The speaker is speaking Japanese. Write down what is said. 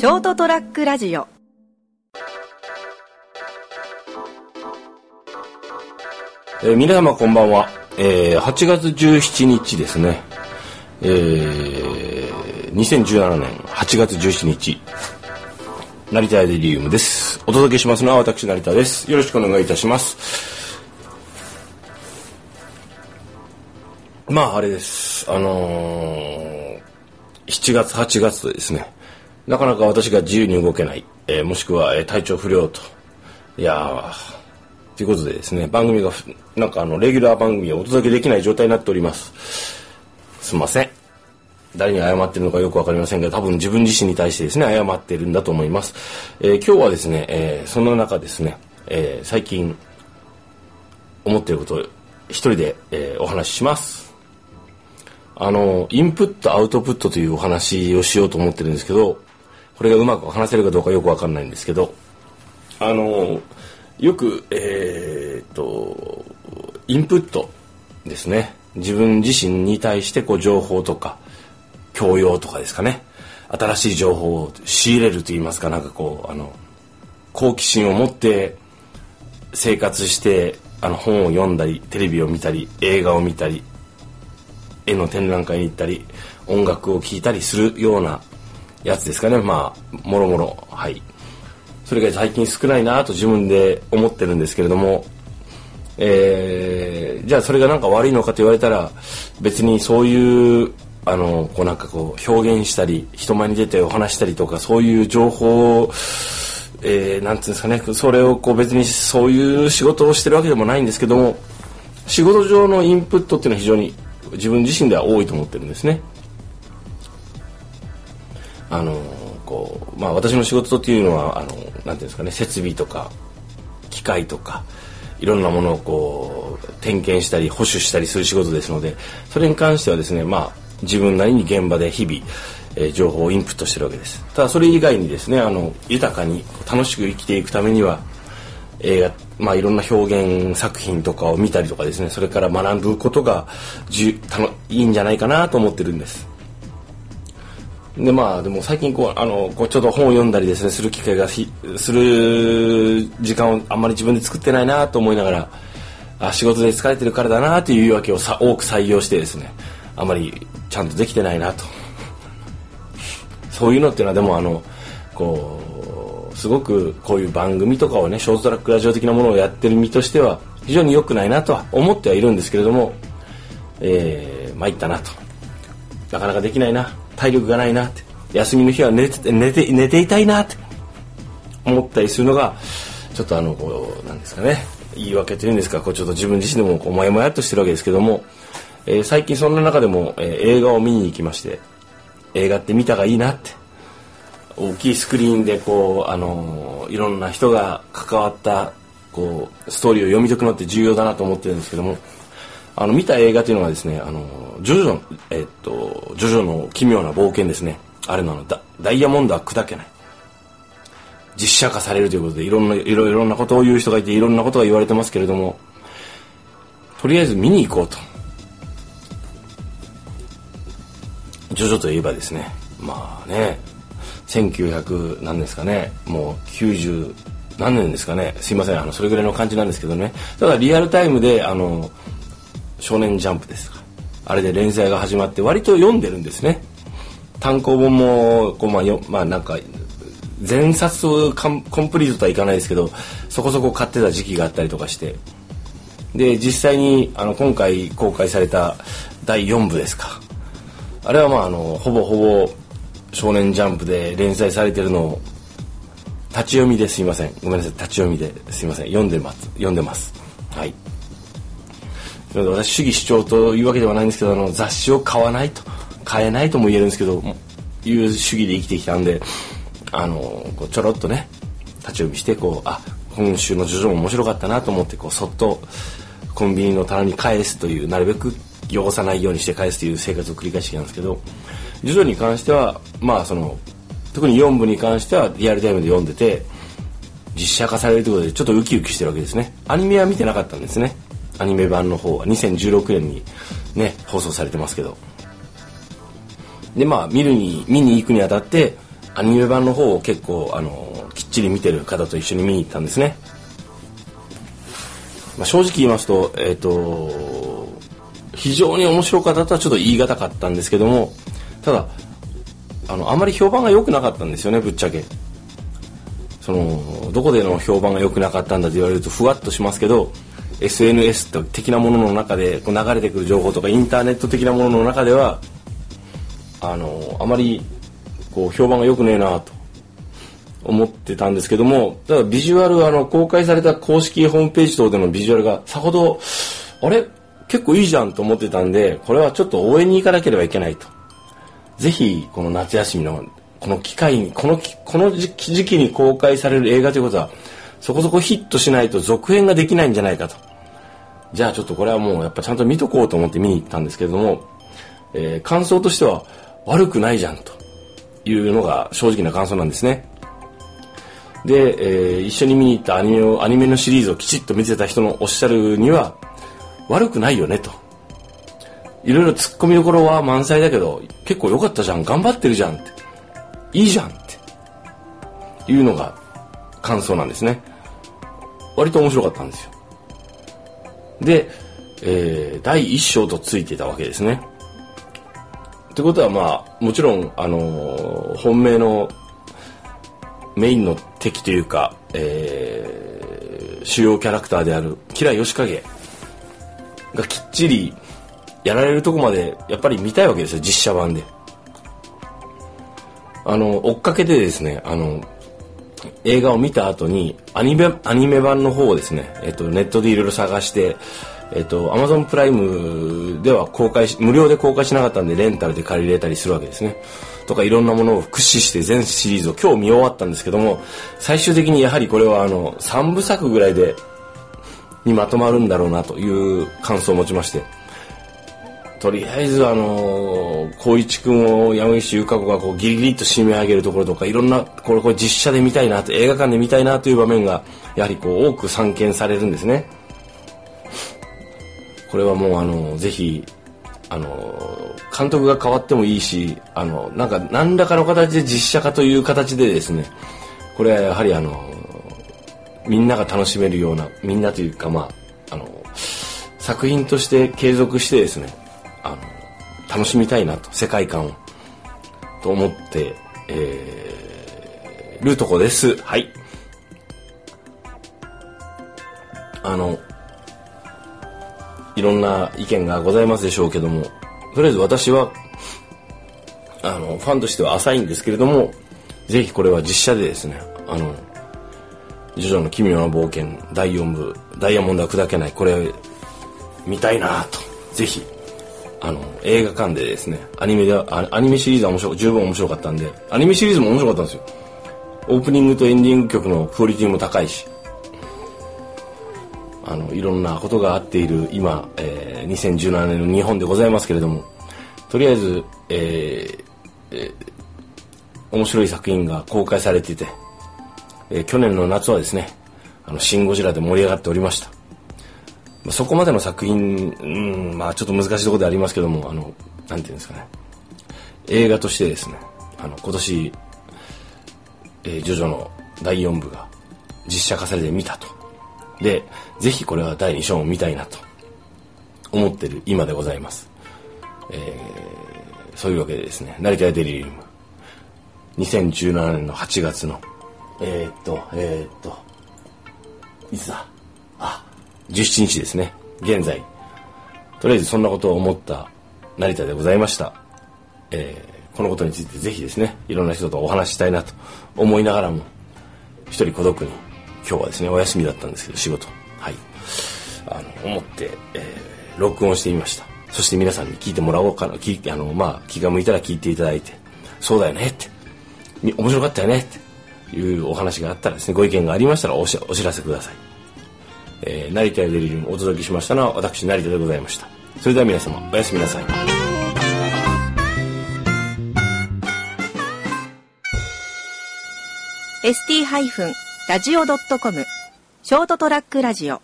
ショートトラックラジオえー皆様こんばんは。えー8月17日ですね。えー2017年8月17日。成田エデリウムです。お届けしますのは私成田です。よろしくお願いいたします。まああれです。あのー7月8月とですね、なかなか私が自由に動けない、えーもしくは、えー体調不良と。いやー、ということでですね、番組が、なんかあの、レギュラー番組をお届けできない状態になっております。すみません。誰に謝ってるのかよくわかりませんが、多分自分自身に対してですね、謝ってるんだと思います。えー今日はですね、えーその中ですね、えー最近、思っていることを一人で、えお話しします。あの、インプット、アウトプットというお話をしようと思ってるんですけど、これがうまく話せるかどうかよくわかんないんですけど、あの、よく、えーっと、インプットですね。自分自身に対してこう情報とか、教養とかですかね。新しい情報を仕入れると言いますか、なんかこう、あの、好奇心を持って生活して、あの本を読んだり、テレビを見たり、映画を見たり、絵の展覧会に行ったり、音楽を聴いたりするようなやつですかね。まあ、もろもろ、はい。それが最近少ないなと自分で思ってるんですけれども、えーじゃあそれがなんか悪いのかと言われたら別にそういうあのこうなんかこう表現したり人前に出てお話したりとかそういう情報をえーなんていうんですかねそれをこう別にそういう仕事をしてるわけでもないんですけども仕事上のインプットっていうのは非常に自分自身では多いと思ってるんですね。あのこうまあ私の仕事っていうのはあのなんていうんですかね設備とか機械とかいろんなものをこう点検したり保守したりする仕事ですのでそれに関してはですねまあ自分なりに現場で日々、えー情報をインプットしてるわけです。ただそれ以外にですねあの豊かに楽しく生きていくためには映画まあいろんな表現作品とかを見たりとかですねそれから学ぶことがじゅたのいいんじゃないかなと思ってるんです。でまあでも最近こうあのこうちょっと本を読んだりですねする機会がする時間をあんまり自分で作ってないなと思いながらあ仕事で疲れてるからだなという言い訳をさ多く採用してですねあまりちゃんとできてないなと。そういうのっていうのはでもあのこうすごくこういう番組とかをねショートトラックラジオ的なものをやってる身としては非常に良くないなとは思ってはいるんですけれどもえー、参ったなと。なかなかできないな体力がないなって。休みの日は寝て寝て寝ていたいなって。思ったりするのがちょっとあのこうなんですかね。言い訳というんですか。こうちょっと自分自身でもこうモヤモヤっとしてるわけですけども、えー最近そんな中でも、えー映画を見に行きまして映画って見たがいいなって。大きいスクリーンでこうあのーいろんな人が関わったこうストーリーを読み解くのって重要だなと思ってるんですけども。あの見た映画というのはですね、あのジョジョ、えっと、ジョジョの奇妙な冒険ですね。あれのあのダダイヤモンドは砕けない。実写化されるということで、いろんな、いろいろなことを言う人がいて、いろんなことが言われてますけれども、とりあえず見に行こうと。ジョジョといえばですね、まあね、1900何ですかね、もう90何年ですかね、すいません、あの、それぐらいの感じなんですけどね。ただリアルタイムで、あの、少年ジャンプですか。あれで連載が始まって割と読んでるんですね。単行本も、こう、まあ、よ、まあ、なんか、全冊をコンプリートとはいかないですけど、そこそこ買ってた時期があったりとかして。で、実際に、あの、今回公開された第4部ですか。あれはまあ、あの、ほぼほぼ少年ジャンプで連載されてるのを、立ち読みですいません。ごめんなさい、立ち読みですいません。読んでます。読んでます。はい。私主義主張というわけではないんですけどあの雑誌を買わないと買えないとも言えるんですけどいう主義で生きてきたんであのこうちょろっとね立ち読みしてこうあ今週の「ジョジョ」も面白かったなと思ってこうそっとコンビニの棚に返すというなるべく汚さないようにして返すという生活を繰り返してきたんですけど「ジョジョ」に関してはまあその特に4部に関してはリアルタイムで読んでて実写化されるということでちょっとウキウキしてるわけですね。アニメは見てなかったんですね。アニメ版の方は2016年にね放送されてますけど。でまあ見るに見に行くにあたってアニメ版の方を結構あのきっちり見てる方と一緒に見に行ったんですね、まあ、正直言いますとえっ、ー、と非常に面白かったとはちょっと言い難かったんですけどもただあのあまり評判が良くなかったんですよねぶっちゃけ。そのどこでの評判が良くなかったんだと言われるとふわっとしますけど SNS 的なものの中でこう流れてくる情報とかインターネット的なものの中ではあのあまりこう評判が良くねえなと思ってたんですけどもただビジュアルあの公開された公式ホームページ等でのビジュアルがさほどあれ？結構いいじゃんと思ってたんでこれはちょっと応援に行かなければいけないと。ぜひこの夏休みのこの機会にこのこの時期に公開される映画ということはそこそこヒットしないと続編ができないんじゃないかと。じゃあちょっとこれはもうやっぱちゃんと見とこうと思って見に行ったんですけれども、えー、感想としては悪くないじゃんというのが正直な感想なんですね。で、えー、一緒に見に行ったアニメをアニメのシリーズをきちっと見てた人のおっしゃるには悪くないよねと。いろいろ突っ込みどころは満載だけど結構良かったじゃん。頑張ってるじゃんって。いいじゃんって。いうのが感想なんですね。割と面白かったんですよ。で、えー、第1章とついてたわけですね。ってことはまあもちろん、あのー、本命のメインの敵というか、えー、主要キャラクターである吉良義景がきっちりやられるとこまでやっぱり見たいわけですよ実写版で。あの追っかけてですねあの映画を見た後にアニメアニメ版の方をですね、えっと、ネットでいろいろ探して、えっと、アマゾンプライムでは公開し無料で公開しなかったんでレンタルで借りれたりするわけですね。とかいろんなものを駆使して全シリーズを今日見終わったんですけども最終的にやはりこれはあの3部作ぐらいでにまとまるんだろうなという感想を持ちまして。とりあえずあの光一君を山岸優香子がこうギリギリと締め上げるところとかいろんなこれこれ実写で見たいなと映画館で見たいなという場面がやはりこう多く散見されるんですね。これはもうあのぜひあの監督が変わってもいいしあのなんか何らかの形で実写化という形でですねこれはやはりあのみんなが楽しめるようなみんなというかまああの作品として継続してですね楽しみたいなと世界観をと思って、えー、るとこです。はい。あのいろんな意見がございますでしょうけどもとりあえず私はあのファンとしては浅いんですけれどもぜひこれは実写でですねあの「ジョジョの奇妙な冒険」第4部「ダイヤモンドは砕けない」これ見たいなとぜひあの映画館でですねアニメでアニメシリーズは面白十分面白かったんでアニメシリーズも面白かったんですよ。オープニングとエンディング曲のクオリティも高いし。あのいろんなことがあっている今、えー、2017年の日本でございますけれどもとりあえず、えーえー、面白い作品が公開されてて、えー、去年の夏はですね「あのシン・ゴジラ」で盛り上がっておりました。そこまでの作品、うん、まあちょっと難しいところでありますけども、あの、なんていうんですかね。映画としてですね、あの、今年、えー、ジョジョの第4部が実写化されて見たと。で、ぜひこれは第2章も見たいなと思ってる今でございます。えー、そういうわけでですね、成田デリリウム。2017年の8月の、えー、っと、えー、っと、いつだ、17日ですね。現在。とりあえずそんなことを思った成田でございました、えー、このことについてぜひですねいろんな人とお話ししたいなと思いながらも一人孤独に今日はですねお休みだったんですけど仕事。はい。あの思って、えー、録音してみました。そして皆さんに聞いてもらおうかな。あの、まあ、気が向いたら聞いていただいてそうだよねって。面白かったよねっていうお話があったらですねご意見がありましたらお知らせください。えー、成田デリリウムお届けしましたのは私成田でございました。それでは皆様おやすみなさい「ST- ラジオ .com」ショートトラックラジオ。